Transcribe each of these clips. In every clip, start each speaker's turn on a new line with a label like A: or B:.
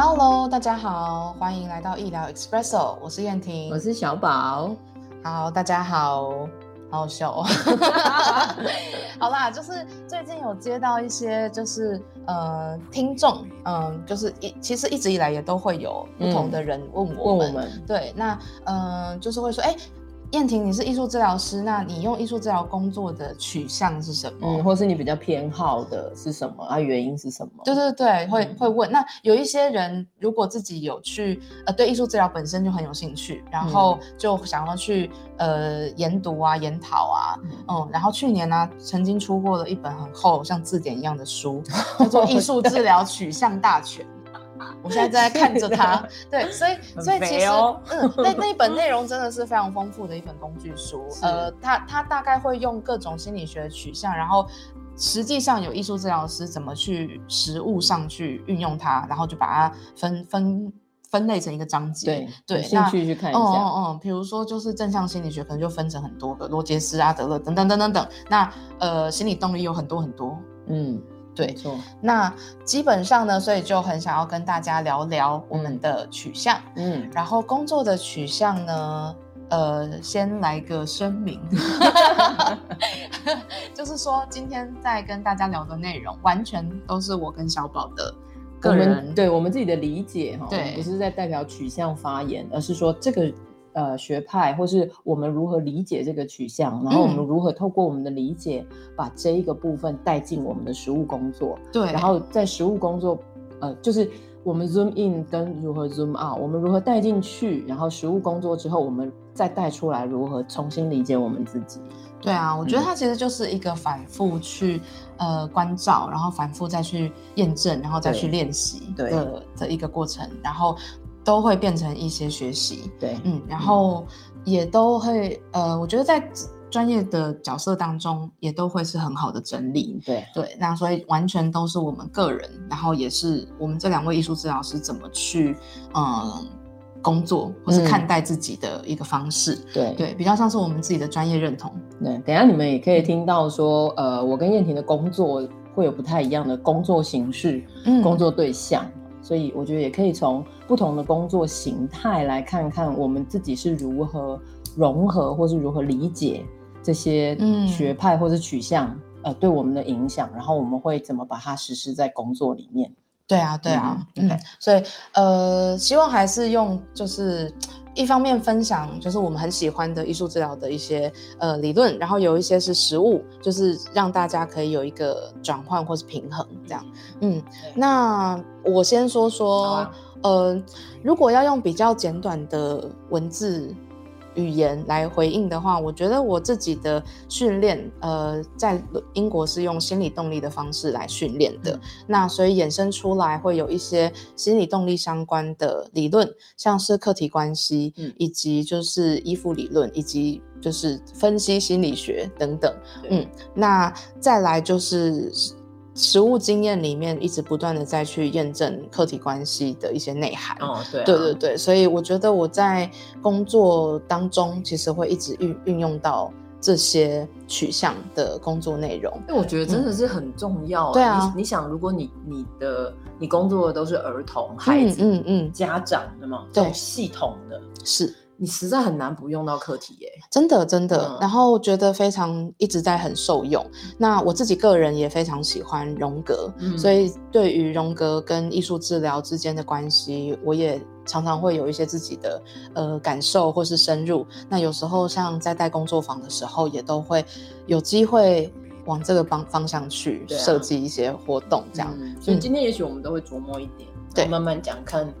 A: Hello，大家好，欢迎来到医疗 Expresso，我是燕婷，
B: 我是小宝。
A: 好，大家好，好好笑哦。好啦，就是最近有接到一些，就是呃，听众，嗯，就是一其实一直以来也都会有不同的人问我
B: 们，问我们，
A: 对，那嗯，就是会说，哎。燕婷，你是艺术治疗师，那你用艺术治疗工作的取向是什么？
B: 嗯，或是你比较偏好的是什么啊？原因是什么？
A: 对对对，会会问。那有一些人如果自己有去呃对艺术治疗本身就很有兴趣，然后就想要去呃研读啊、研讨啊，嗯，然后去年呢曾经出过了一本很厚像字典一样的书，叫做《艺术治疗取向大全》。我现在正在看着 它，对，所以所以其实，嗯，那 那一本内容真的是非常丰富的一本工具书。呃，它它大概会用各种心理学取向，然后实际上有艺术治疗师怎么去实物上去运用它，然后就把它分分分类成一个章节。
B: 对，兴趣去看一下。嗯嗯
A: 嗯，比如说就是正向心理学，可能就分成很多个，罗杰斯、阿德勒等等等等等。那呃，心理动力有很多很多。嗯。对，那基本上呢，所以就很想要跟大家聊聊我们的取向，嗯，然后工作的取向呢，呃，先来个声明，就是说今天在跟大家聊的内容，完全都是我跟小宝的个人，
B: 对我们自己的理解哈，对，不是在代表取向发言，而是说这个。呃，学派或是我们如何理解这个取向，然后我们如何透过我们的理解，把这一个部分带进我们的实务工作。
A: 对，
B: 然后在实务工作，呃，就是我们 zoom in 跟如何 zoom out，我们如何带进去，然后实务工作之后，我们再带出来如何重新理解我们自己。
A: 对啊，我觉得它其实就是一个反复去呃关照，然后反复再去验证，然后再去练习的的一个过程，然后。都会变成一些学习，
B: 对，
A: 嗯，然后也都会，呃，我觉得在专业的角色当中，也都会是很好的整理，
B: 对，
A: 对，那所以完全都是我们个人，然后也是我们这两位艺术治疗师怎么去，嗯，工作或是看待自己的一个方式，
B: 对，
A: 对，比较像是我们自己的专业认同。
B: 对，等下你们也可以听到说，呃，我跟燕婷的工作会有不太一样的工作形式，嗯，工作对象。所以我觉得也可以从不同的工作形态来看看我们自己是如何融合，或是如何理解这些学派或者取向，呃，对我们的影响，然后我们会怎么把它实施在工作里面？
A: 对啊，对啊，嗯，所以呃，希望还是用就是。一方面分享就是我们很喜欢的艺术治疗的一些呃理论，然后有一些是实物，就是让大家可以有一个转换或是平衡这样。嗯，那我先说说，呃，如果要用比较简短的文字。语言来回应的话，我觉得我自己的训练，呃，在英国是用心理动力的方式来训练的，那所以衍生出来会有一些心理动力相关的理论，像是客体关系，以及就是依附理论，以及就是分析心理学等等，嗯，那再来就是。实物经验里面一直不断的再去验证客体关系的一些内涵。
B: 哦，对，
A: 对对对，所以我觉得我在工作当中其实会一直运运用到这些取向的工作内容。
B: 因为我觉得真的是很重要。
A: 对啊，
B: 你想，如果你你的你工作的都是儿童、孩子、嗯嗯家长，的嘛这种系统的，
A: 是。
B: 你实在很难不用到课题耶，
A: 真的真的，然后觉得非常一直在很受用。那我自己个人也非常喜欢荣格，所以对于荣格跟艺术治疗之间的关系，我也常常会有一些自己的呃感受或是深入。那有时候像在带工作坊的时候，也都会有机会往这个方方向去设计一些活动，这样。
B: 所以今天也许我们都会琢磨一点，对，慢慢讲看，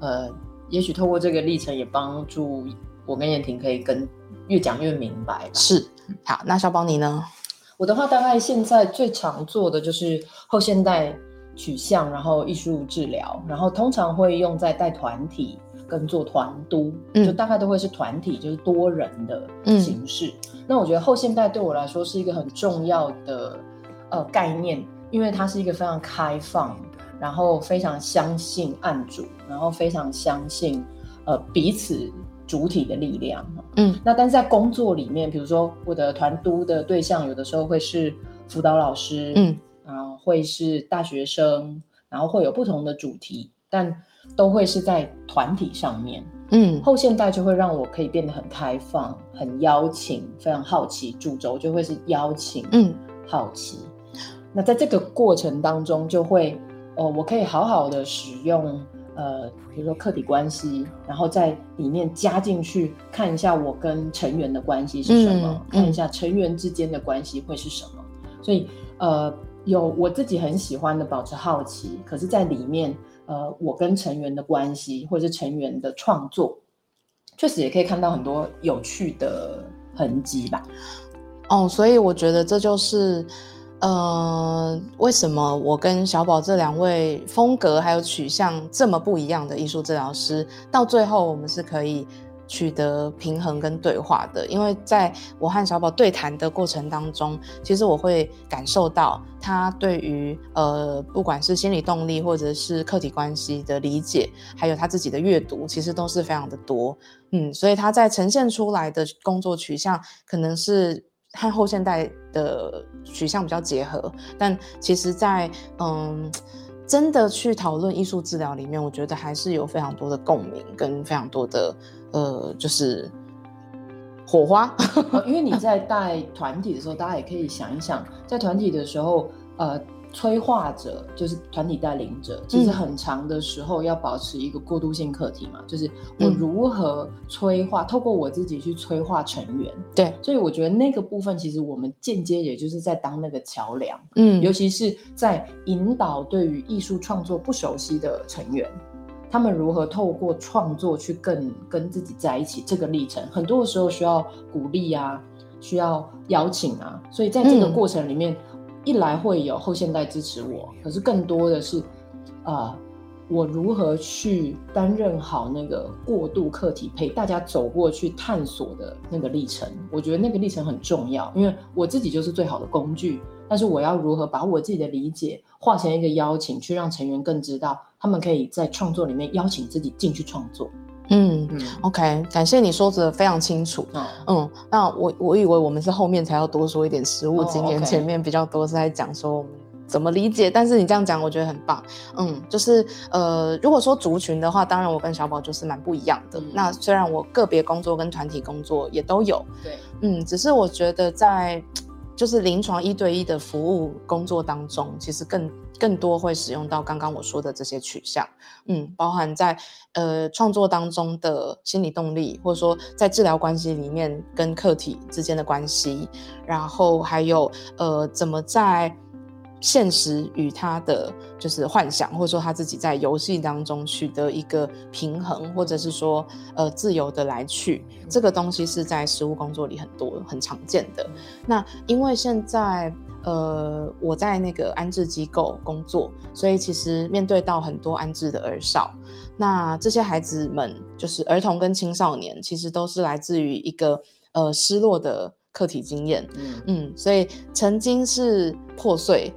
B: 呃。也许透过这个历程，也帮助我跟燕婷可以跟越讲越明白。
A: 是，好，那小宝你呢？
B: 我的话，大概现在最常做的就是后现代取向，然后艺术治疗，然后通常会用在带团体跟做团督，就大概都会是团体，就是多人的形式。那我觉得后现代对我来说是一个很重要的呃概念，因为它是一个非常开放，然后非常相信案主，然后非常相信呃彼此主体的力量。嗯，那但是在工作里面，比如说我的团督的对象，有的时候会是辅导老师，嗯，啊，会是大学生，然后会有不同的主题，但都会是在团体上面。嗯，后现代就会让我可以变得很开放、很邀请、非常好奇，主轴就会是邀请，嗯，好奇。那在这个过程当中，就会，哦，我可以好好的使用，呃，比如说客体关系，然后在里面加进去看一下我跟成员的关系是什么，看一下成员之间的关系会是什么。所以，呃，有我自己很喜欢的保持好奇，可是在里面。呃，我跟成员的关系，或者是成员的创作，确实也可以看到很多有趣的痕迹吧。
A: 哦，所以我觉得这就是，呃，为什么我跟小宝这两位风格还有取向这么不一样的艺术治疗师，到最后我们是可以。取得平衡跟对话的，因为在我和小宝对谈的过程当中，其实我会感受到他对于呃，不管是心理动力或者是客体关系的理解，还有他自己的阅读，其实都是非常的多。嗯，所以他在呈现出来的工作取向，可能是和后现代的取向比较结合，但其实，在嗯，真的去讨论艺术治疗里面，我觉得还是有非常多的共鸣跟非常多的。呃，就是火花，
B: 因为你 在带团体的时候，大家也可以想一想，在团体的时候，呃，催化者就是团体带领者，其实很长的时候要保持一个过渡性课题嘛，就是我如何催化，透过我自己去催化成员。
A: 对，
B: 所以我觉得那个部分，其实我们间接也就是在当那个桥梁，嗯，尤其是在引导对于艺术创作不熟悉的成员。他们如何透过创作去更跟自己在一起？这个历程很多的时候需要鼓励啊，需要邀请啊。所以在这个过程里面，一来会有后现代支持我，可是更多的是，啊，我如何去担任好那个过渡课题，陪大家走过去探索的那个历程？我觉得那个历程很重要，因为我自己就是最好的工具。但是我要如何把我自己的理解化成一个邀请，去让成员更知道，他们可以在创作里面邀请自己进去创作。
A: 嗯，OK，感谢你说的非常清楚。嗯，那我我以为我们是后面才要多说一点实物经验，前面比较多是在讲说我们怎么理解。但是你这样讲，我觉得很棒。嗯，就是呃，如果说族群的话，当然我跟小宝就是蛮不一样的。那虽然我个别工作跟团体工作也都有，
B: 对，
A: 嗯，只是我觉得在。就是临床一对一的服务工作当中，其实更更多会使用到刚刚我说的这些取向，嗯，包含在呃创作当中的心理动力，或者说在治疗关系里面跟客体之间的关系，然后还有呃怎么在。现实与他的就是幻想，或者说他自己在游戏当中取得一个平衡，或者是说呃自由的来去，这个东西是在实务工作里很多很常见的。那因为现在呃我在那个安置机构工作，所以其实面对到很多安置的儿少，那这些孩子们就是儿童跟青少年，其实都是来自于一个呃失落的客体经验，嗯嗯，所以曾经是破碎。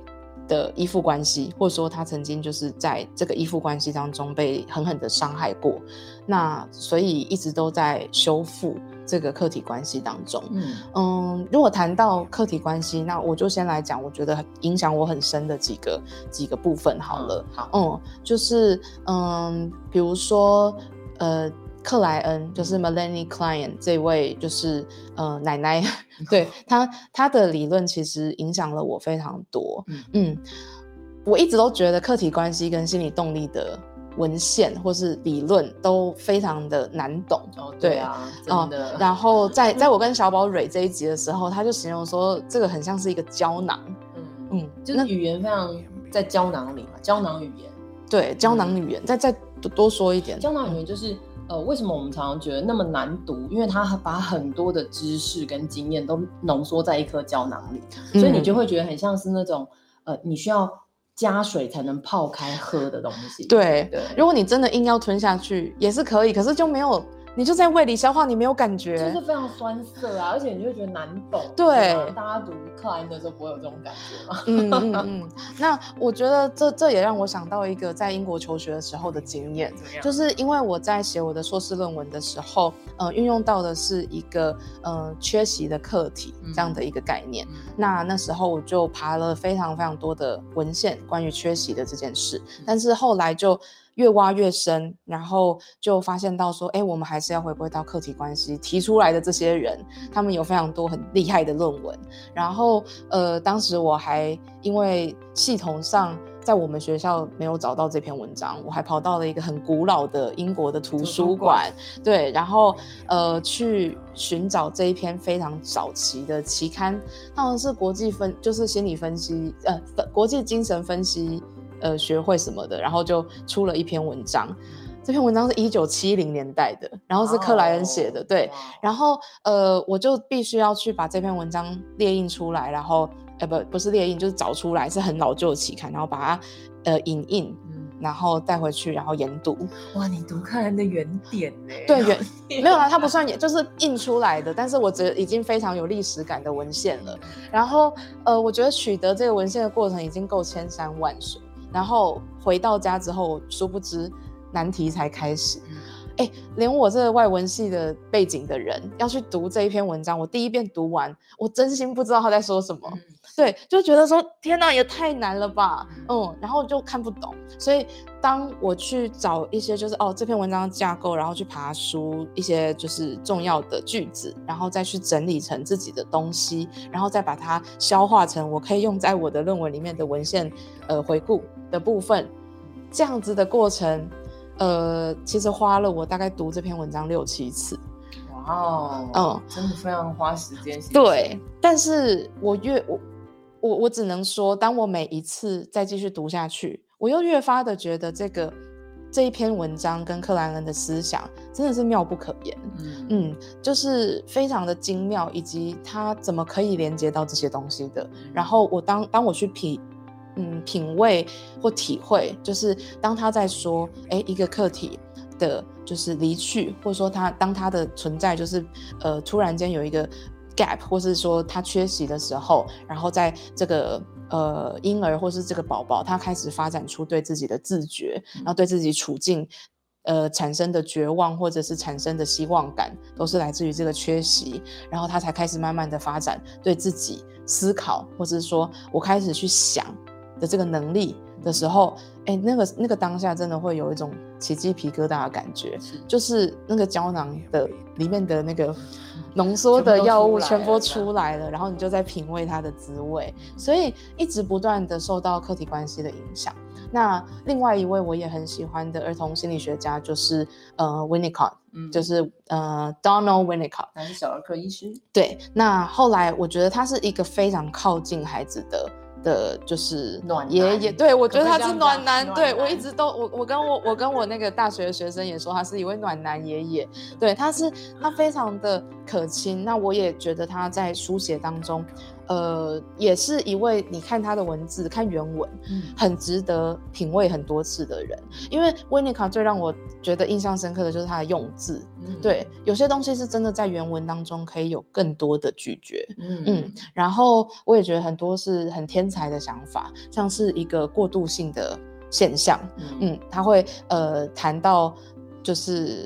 A: 的依附关系，或者说他曾经就是在这个依附关系当中被狠狠的伤害过，那所以一直都在修复这个客体关系当中。嗯嗯，如果谈到客体关系，那我就先来讲，我觉得影响我很深的几个几个部分好了。
B: 好，
A: 嗯，就是嗯，比如说呃。克莱恩就是 Melanie Klein 这位，就是呃奶奶，对她她的理论其实影响了我非常多。嗯，我一直都觉得客体关系跟心理动力的文献或是理论都非常的难懂。
B: 哦，对啊，真的。
A: 然后在 在我跟小宝蕊这一集的时候，他就形容说这个很像是一个胶囊。
B: 嗯嗯，就是语言非常在胶囊里嘛，胶囊语言。
A: 对，胶囊语言，再再多多说一点，
B: 胶囊语言就是。呃，为什么我们常常觉得那么难读？因为它把很多的知识跟经验都浓缩在一颗胶囊里，所以你就会觉得很像是那种呃，你需要加水才能泡开喝的东西。
A: 对
B: 对，
A: 如果你真的硬要吞下去也是可以，可是就没有。你就在胃里消化，你没有感觉，
B: 就是非常酸涩啊，而且你就觉得难懂。
A: 对，
B: 大家读克莱因的时候不会有这种感觉吗？
A: 嗯嗯嗯。那我觉得这这也让我想到一个在英国求学的时候的经验，就是因为我在写我的硕士论文的时候，呃，运用到的是一个呃缺席的课题这样的一个概念。那那时候我就爬了非常非常多的文献关于缺席的这件事，但是后来就。越挖越深，然后就发现到说，哎，我们还是要回归到客体关系提出来的这些人，他们有非常多很厉害的论文。然后，呃，当时我还因为系统上在我们学校没有找到这篇文章，我还跑到了一个很古老的英国的图书馆，对，然后呃去寻找这一篇非常早期的期刊，好像是国际分，就是心理分析，呃，国际精神分析。呃，学会什么的，然后就出了一篇文章。这篇文章是一九七零年代的，然后是克莱恩写的，对。然后呃，我就必须要去把这篇文章列印出来，然后呃不不是列印，就是找出来，是很老旧的期刊，然后把它呃影印，然后带回去，然后研读。
B: 哇，你读克莱恩的原点呢？
A: 对原没有啊，它不算，就是印出来的，但是我觉得已经非常有历史感的文献了。然后呃，我觉得取得这个文献的过程已经够千山万水。然后回到家之后，殊不知难题才开始。哎，连我这个外文系的背景的人要去读这一篇文章，我第一遍读完，我真心不知道他在说什么。对，就觉得说天哪，也太难了吧。嗯，然后就看不懂。所以当我去找一些就是哦这篇文章架构，然后去爬书一些就是重要的句子，然后再去整理成自己的东西，然后再把它消化成我可以用在我的论文里面的文献呃回顾的部分，这样子的过程。呃，其实花了我大概读这篇文章六七次，
B: 哇哦，嗯，真的非常花时间。
A: 对，但是我越我我我只能说，当我每一次再继续读下去，我又越发的觉得这个这一篇文章跟克莱恩的思想真的是妙不可言，嗯嗯，就是非常的精妙，以及他怎么可以连接到这些东西的。然后我当当我去品。嗯，品味或体会，就是当他在说，哎，一个客体的，就是离去，或者说他当他的存在，就是呃，突然间有一个 gap，或是说他缺席的时候，然后在这个呃婴儿或是这个宝宝，他开始发展出对自己的自觉，然后对自己处境呃产生的绝望或者是产生的希望感，都是来自于这个缺席，然后他才开始慢慢的发展对自己思考，或者是说我开始去想。的这个能力的时候，哎，那个那个当下真的会有一种起鸡皮疙瘩的感觉，就是那个胶囊的里面的那个浓缩的药物全部出来了，然后你就在品味它的滋味，所以一直不断的受到客体关系的影响。那另外一位我也很喜欢的儿童心理学家就是呃 Winnicott，嗯，就是呃 Donald Winnicott，
B: 他是小儿科医师。
A: 对，那后来我觉得他是一个非常靠近孩子的。的就是
B: 暖
A: 爷爷，对我觉得他是暖男，对我一直都我我跟我我跟我那个大学的学生也说他是一位暖男爷爷，对他是他非常的可亲，那我也觉得他在书写当中。呃，也是一位你看他的文字，看原文，很值得品味很多次的人。因为维尼卡最让我觉得印象深刻的就是他的用字，对，有些东西是真的在原文当中可以有更多的咀嚼，嗯，然后我也觉得很多是很天才的想法，像是一个过渡性的现象，嗯，他会呃谈到就是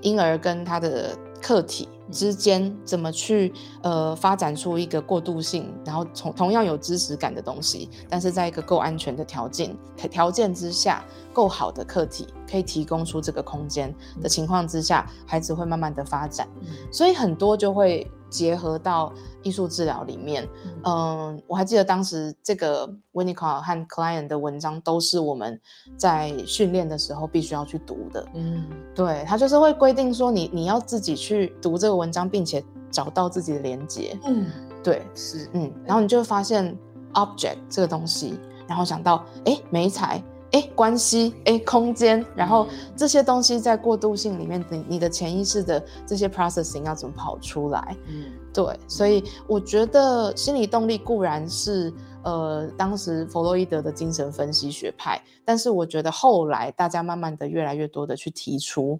A: 婴儿跟他的客体。之间怎么去呃发展出一个过渡性，然后同同样有知识感的东西，但是在一个够安全的条件条件之下，够好的课题可以提供出这个空间的情况之下，孩子会慢慢的发展，所以很多就会。结合到艺术治疗里面，嗯，我还记得当时这个 w i n n i c o 和 Client 的文章都是我们在训练的时候必须要去读的。嗯，对他就是会规定说你你要自己去读这个文章，并且找到自己的连接。嗯，对，
B: 是，
A: 嗯，然后你就会发现 object 这个东西，然后想到哎，美彩，哎，哎关系，哎空间，然后这些东西在过渡性里面，你你的潜意识的这些 processing 要怎么跑出来？嗯，对，所以我觉得心理动力固然是呃当时弗洛伊德的精神分析学派，但是我觉得后来大家慢慢的越来越多的去提出，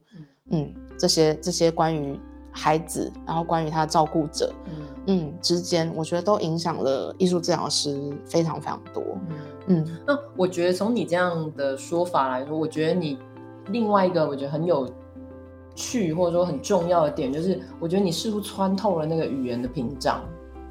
A: 嗯，这些这些关于。孩子，然后关于他的照顾者，嗯嗯之间，我觉得都影响了艺术治疗师非常非常多。
B: 嗯，那我觉得从你这样的说法来说，我觉得你另外一个我觉得很有趣或者说很重要的点，就是我觉得你似乎穿透了那个语言的屏障。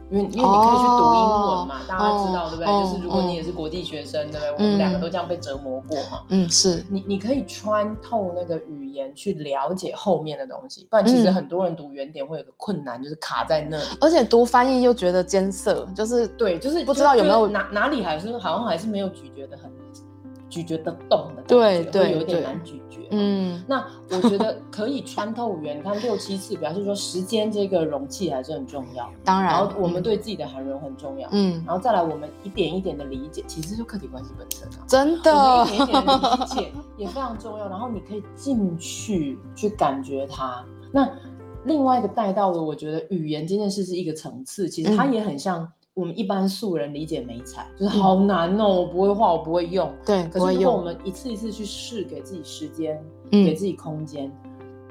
B: 因为因为你可以去读英文嘛，大家知道对不对？就是如果你也是国际学生，对不对？我们两个都这样被折磨过嘛。
A: 嗯，是
B: 你你可以穿透那个语言去了解后面的东西，不然其实很多人读原点会有个困难，就是卡在那里。
A: 而且读翻译又觉得艰涩，就是
B: 对，就是
A: 不知道有没有
B: 哪哪里还是好像还是没有咀嚼的很咀嚼得动的，
A: 对对，
B: 有点难咀。嗯，那我觉得可以穿透语言，你看六七次，表示说时间这个容器还是很重要。
A: 当然，
B: 然后我们对自己的涵容很重要。嗯，然后再来我们一点一点的理解，其实就客体关系本身啊，
A: 真的，
B: 一点一点的理解也非常重要。然后你可以进去去感觉它。那另外一个带到的，我觉得语言这件事是一个层次，其实它也很像。我们一般素人理解美彩就是好难哦，我不会画，我不会用。
A: 对，
B: 可是如果我们一次一次去试，给自己时间，给自己空间，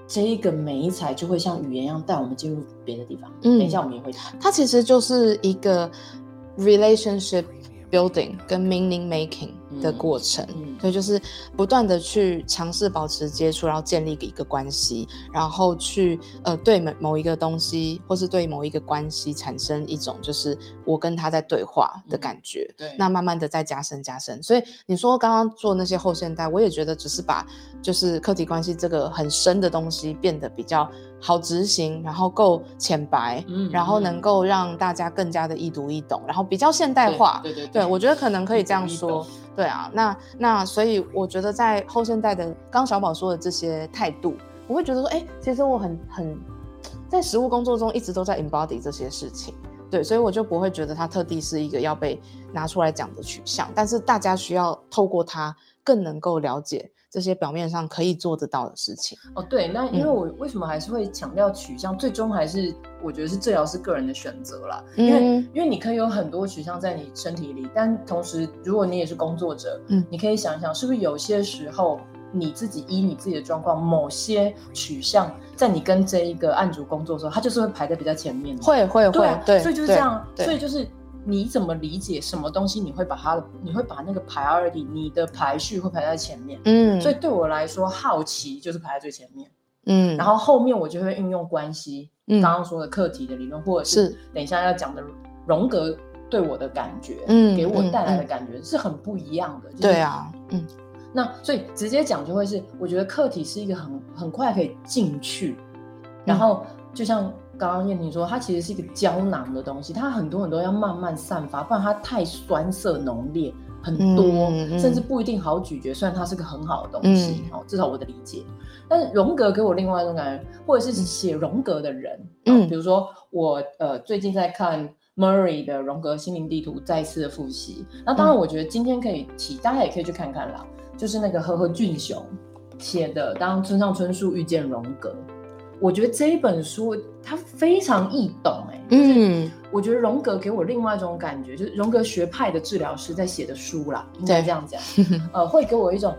B: 这一个美彩就会像语言一样带我们进入别的地方。嗯，等一下我们也会谈。
A: 它其实就是一个 relationship building 跟 meaning making。的过程，所以就是不断的去尝试保持接触，然后建立一个关系，然后去呃对某某一个东西，或是对某一个关系产生一种就是我跟他在对话的感觉。
B: 对，
A: 那慢慢的再加深加深。所以你说刚刚做那些后现代，我也觉得只是把就是客体关系这个很深的东西变得比较好执行，然后够浅白，然后能够让大家更加的易读易懂，然后比较现代化。
B: 对对对，
A: 我觉得可能可以这样说。对啊，那那所以我觉得在后现代的刚小宝说的这些态度，我会觉得说，哎，其实我很很在实务工作中一直都在 embody 这些事情，对，所以我就不会觉得它特地是一个要被拿出来讲的取向，但是大家需要透过它更能够了解。这些表面上可以做得到的事情
B: 哦，对，那因为我为什么还是会强调取向，最终还是我觉得是治疗是个人的选择啦。因为因为你可以有很多取向在你身体里，但同时如果你也是工作者，嗯，你可以想一想，是不是有些时候你自己依你自己的状况，某些取向在你跟这一个案主工作的时候，它就是会排在比较前面，
A: 会会会，对，
B: 所以就是这样，所以就是。你怎么理解什么东西？你会把它的，你会把那个 priority，你的排序会排在前面。嗯，所以对我来说，好奇就是排在最前面。嗯，然后后面我就会运用关系，刚刚说的课题的理论，或者是等一下要讲的荣格对我的感觉，嗯，给我带来的感觉是很不一样的。
A: 对啊，
B: 嗯，那所以直接讲就会是，我觉得课题是一个很很快可以进去，然后就像。刚刚燕婷说，它其实是一个胶囊的东西，它很多很多要慢慢散发，不然它太酸涩浓烈，很多，甚至不一定好咀嚼。虽然它是个很好的东西，哦，至少我的理解。但是荣格给我另外一种感觉，或者是写荣格的人，嗯，比如说我呃最近在看 Murray 的《荣格心灵地图》，再次的复习。那当然，我觉得今天可以提，大家也可以去看看啦，就是那个和和俊雄写的《当村上春树遇见荣格》。我觉得这一本书它非常易懂，哎，嗯，我觉得荣格给我另外一种感觉，就是荣格学派的治疗师在写的书啦，应该这样讲，呃，会给我一种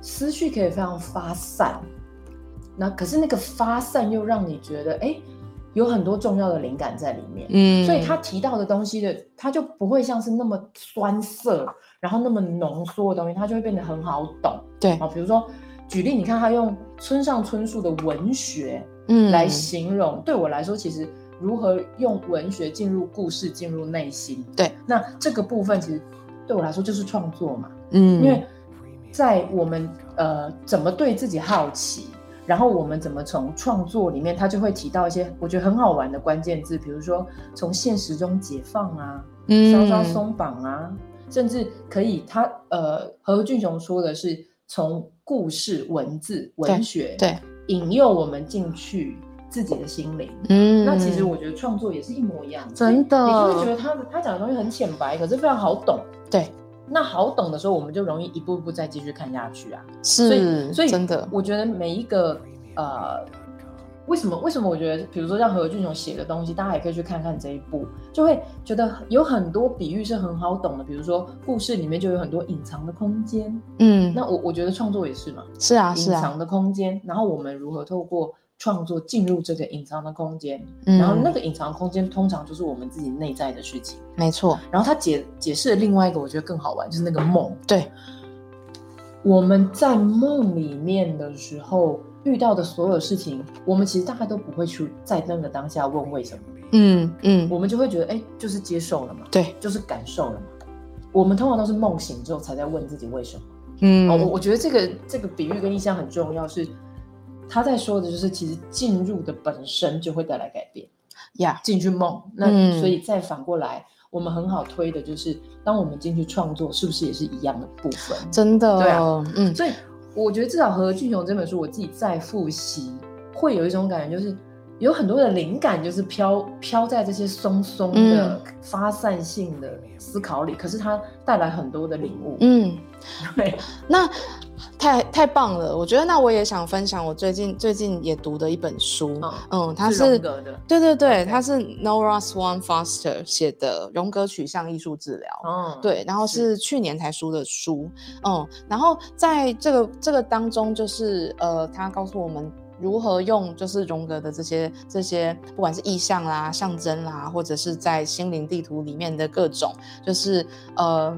B: 思绪可以非常发散，那可是那个发散又让你觉得，哎，有很多重要的灵感在里面，嗯，所以他提到的东西的，他就不会像是那么酸涩，然后那么浓缩的东西，它就会变得很好懂，
A: 对，
B: 啊，比如说举例，你看他用村上春树的文学。嗯，来形容。对我来说，其实如何用文学进入故事、进入内心，
A: 对，
B: 那这个部分其实对我来说就是创作嘛。嗯，因为在我们呃怎么对自己好奇，然后我们怎么从创作里面，他就会提到一些我觉得很好玩的关键字，比如说从现实中解放啊，稍稍松绑啊，甚至可以他呃何俊雄说的是从故事、文字、文学
A: 对。
B: 引诱我们进去自己的心灵，嗯，那其实我觉得创作也是一模一样，
A: 真的，
B: 你就会觉得他他讲的东西很浅白，可是非常好懂，
A: 对，
B: 那好懂的时候，我们就容易一步一步再继续看下去啊。
A: 是，
B: 所以所以
A: 真的，
B: 我觉得每一个呃，为什么为什么我觉得，比如说像何俊雄写的东西，大家也可以去看看这一部，就会觉得有很多比喻是很好懂的。比如说故事里面就有很多隐藏的空间，
A: 嗯，
B: 那我我觉得创作也是嘛，
A: 是啊，
B: 隐藏的空间，然后我们如何透过。创作进入这个隐藏的空间，然后那个隐藏空间通常就是我们自己内在的事情，
A: 没错。
B: 然后他解解释了另外一个，我觉得更好玩，就是那个梦。
A: 对，
B: 我们在梦里面的时候遇到的所有事情，我们其实大概都不会去在那个当下问为什么。
A: 嗯嗯，
B: 我们就会觉得，哎，就是接受了嘛，
A: 对，
B: 就是感受了嘛。我们通常都是梦醒之后才在问自己为什么。
A: 嗯，
B: 我我觉得这个这个比喻跟印象很重要，是。他在说的就是，其实进入的本身就会带来改变，
A: 呀，
B: 进去梦，那所以再反过来，我们很好推的就是，当我们进去创作，是不是也是一样的部分？
A: 真的，
B: 对啊，嗯，所以我觉得至少何俊雄这本书，我自己再复习，会有一种感觉，就是有很多的灵感，就是飘飘在这些松松的发散性的思考里，可是它带来很多的领悟，
A: 嗯，
B: 对，
A: 那。太太棒了，我觉得那我也想分享我最近最近也读的一本书，嗯，它是对对对，它是 Nora Swan Foster 写的《荣格取向艺术治疗》，嗯，对，然后是去年才出的书，嗯，然后在这个这个当中，就是呃，他告诉我们如何用就是荣格的这些这些，不管是意象啦、象征啦，或者是在心灵地图里面的各种，就是呃，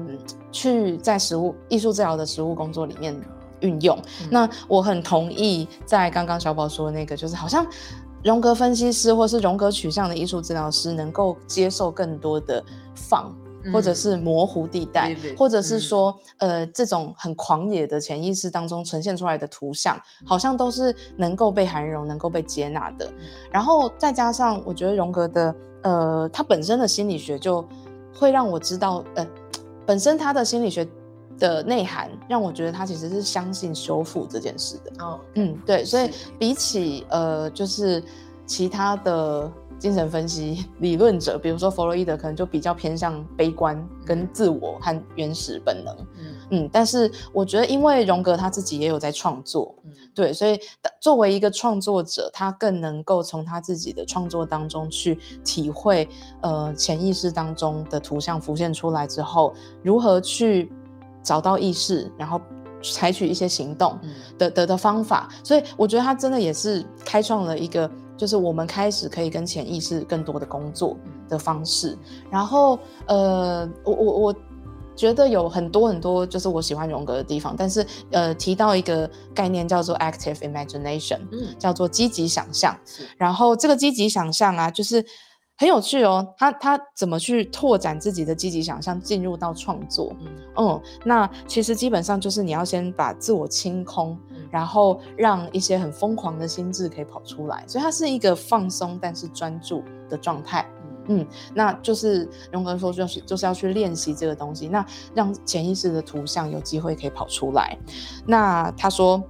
A: 去在实物艺术治疗的实物工作里面。运用那我很同意，在刚刚小宝说的那个，就是好像荣格分析师或是荣格取向的艺术治疗师，能够接受更多的放，或者是模糊地带，或者是说，呃，这种很狂野的潜意识当中呈现出来的图像，好像都是能够被涵容、能够被接纳的。然后再加上，我觉得荣格的，呃，他本身的心理学就会让我知道，呃，本身他的心理学。的内涵让我觉得他其实是相信修复这件事的。哦，嗯，对，所以比起呃，就是其他的精神分析理论者，比如说弗洛伊德，可能就比较偏向悲观跟自我和原始本能。嗯嗯，但是我觉得，因为荣格他自己也有在创作，嗯对，所以作为一个创作者，他更能够从他自己的创作当中去体会，呃，潜意识当中的图像浮现出来之后，如何去。找到意识，然后采取一些行动的的的方法，所以我觉得他真的也是开创了一个，就是我们开始可以跟潜意识更多的工作的方式。然后，呃，我我我觉得有很多很多就是我喜欢荣格的地方，但是呃，提到一个概念叫做 active imagination，嗯，叫做积极想象。然后这个积极想象啊，就是。很有趣哦，他他怎么去拓展自己的积极想象，进入到创作？嗯，那其实基本上就是你要先把自我清空，然后让一些很疯狂的心智可以跑出来，所以它是一个放松但是专注的状态。嗯，那就是荣格说就是就是要去练习这个东西，那让潜意识的图像有机会可以跑出来。那他说。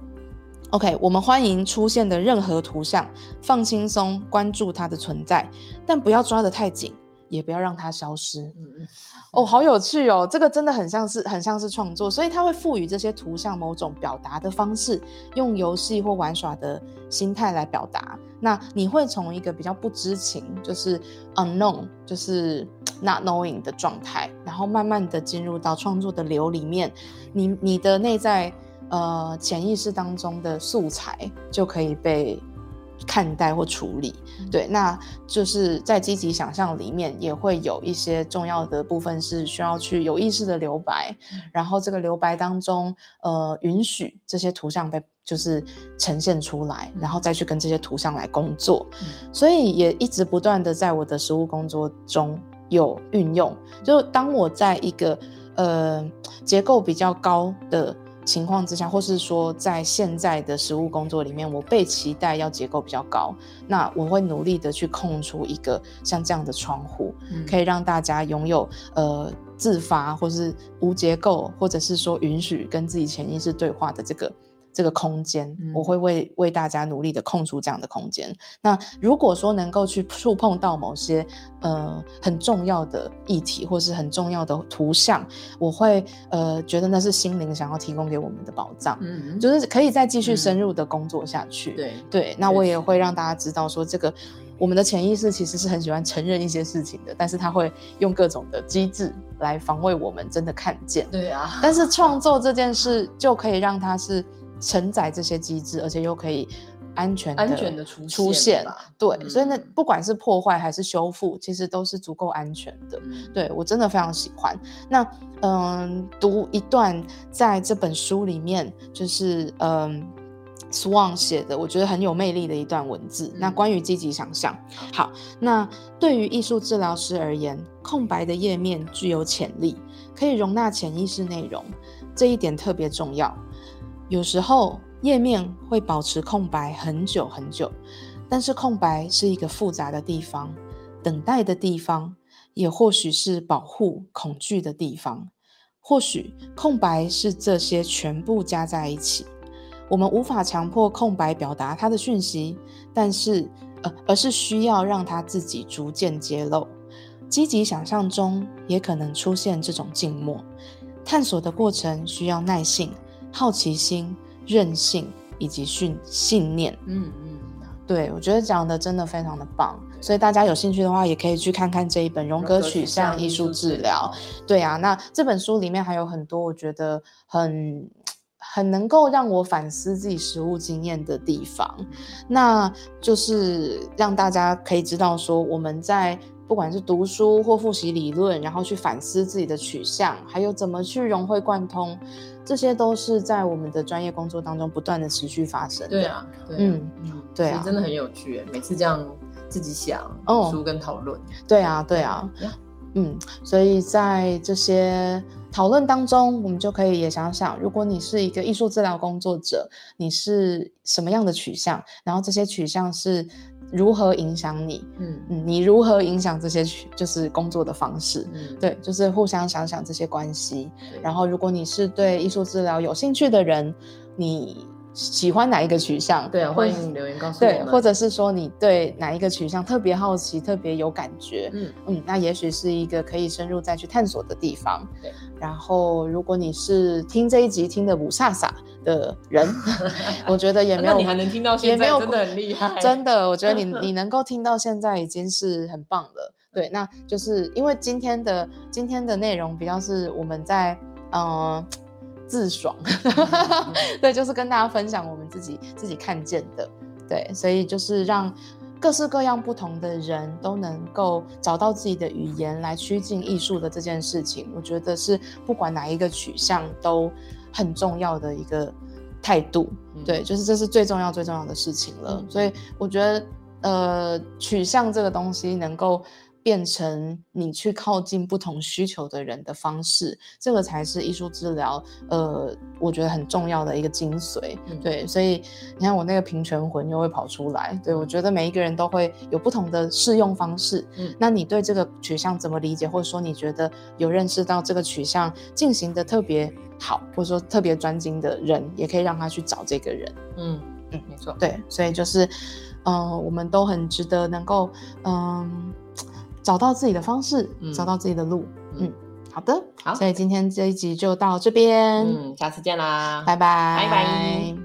A: OK，我们欢迎出现的任何图像，放轻松，关注它的存在，但不要抓得太紧，也不要让它消失。嗯嗯，哦，好有趣哦，这个真的很像是很像是创作，所以它会赋予这些图像某种表达的方式，用游戏或玩耍的心态来表达。那你会从一个比较不知情，就是 unknown，就是 not knowing 的状态，然后慢慢的进入到创作的流里面，你你的内在。呃，潜意识当中的素材就可以被看待或处理。对，那就是在积极想象里面也会有一些重要的部分是需要去有意识的留白，然后这个留白当中，呃，允许这些图像被就是呈现出来，然后再去跟这些图像来工作。所以也一直不断的在我的实务工作中有运用。就当我在一个呃结构比较高的。情况之下，或是说在现在的实务工作里面，我被期待要结构比较高，那我会努力的去空出一个像这样的窗户，可以让大家拥有呃自发或是无结构，或者是说允许跟自己潜意识对话的这个这个空间，我会为为大家努力的空出这样的空间。那如果说能够去触碰到某些呃很重要的议题，或是很重要的图像，我会呃觉得那是心灵想要提供给我们的宝藏，嗯，就是可以再继续深入的工作下去。
B: 对
A: 对，那我也会让大家知道说，这个我们的潜意识其实是很喜欢承认一些事情的，但是他会用各种的机制来防卫我们真的看见。
B: 对啊，
A: 但是创作这件事就可以让它是。承载这些机制，而且又可以安全
B: 安全的
A: 出出现，对，所以那不管是破坏还是修复，其实都是足够安全的。对我真的非常喜欢。那嗯，读一段在这本书里面，就是嗯，Swan 写的，我觉得很有魅力的一段文字。那关于积极想象，好，那对于艺术治疗师而言，空白的页面具有潜力，可以容纳潜意识内容，这一点特别重要。有时候页面会保持空白很久很久，但是空白是一个复杂的地方，等待的地方，也或许是保护恐惧的地方。或许空白是这些全部加在一起。我们无法强迫空白表达它的讯息，但是呃，而是需要让它自己逐渐揭露。积极想象中也可能出现这种静默，探索的过程需要耐性。好奇心、韧性以及信信念，嗯嗯，对我觉得讲的真的非常的棒，所以大家有兴趣的话，也可以去看看这一本《荣格取向艺术治疗》。对啊，那这本书里面还有很多我觉得很很能够让我反思自己实务经验的地方，那就是让大家可以知道说我们在。不管是读书或复习理论，然后去反思自己的取向，还有怎么去融会贯通，这些都是在我们的专业工作当中不断的持续发生。
B: 对啊，嗯嗯，对啊，真的很有趣，每次这样自己想书跟讨论。
A: 对啊，对啊，嗯，所以在这些讨论当中，我们就可以也想想，如果你是一个艺术治疗工作者，你是什么样的取向？然后这些取向是。如何影响你？嗯嗯，你如何影响这些就是工作的方式？嗯，对，就是互相想想这些关系。然后，如果你是对艺术治疗有兴趣的人，你喜欢哪一个取向？
B: 对啊，欢迎留言告诉我
A: 对，或者是说你对哪一个取向特别好奇、特别有感觉？嗯嗯，那也许是一个可以深入再去探索的地方。对。然后，如果你是听这一集听的不飒飒。的人，我觉得也没有，
B: 你还能听到现在，真的很厉害。
A: 真的，我觉得你你能够听到现在已经是很棒了。对，那就是因为今天的今天的内容比较是我们在嗯自爽，对，就是跟大家分享我们自己自己看见的，对，所以就是让各式各样不同的人都能够找到自己的语言来趋近艺术的这件事情，我觉得是不管哪一个取向都。很重要的一个态度，对，就是这是最重要最重要的事情了。所以我觉得，呃，取向这个东西能够。变成你去靠近不同需求的人的方式，这个才是艺术治疗。呃，我觉得很重要的一个精髓。对，所以你看我那个平权魂又会跑出来。对我觉得每一个人都会有不同的适用方式。嗯，那你对这个取向怎么理解，或者说你觉得有认识到这个取向进行的特别好，或者说特别专精的人，也可以让他去找这个人。
B: 嗯嗯，没错。
A: 对，所以就是，嗯，我们都很值得能够，嗯。找到自己的方式，找到自己的路。嗯，好的，
B: 好，
A: 所以今天这一集就到这边。
B: 嗯，下次见啦，
A: 拜拜，
B: 拜拜。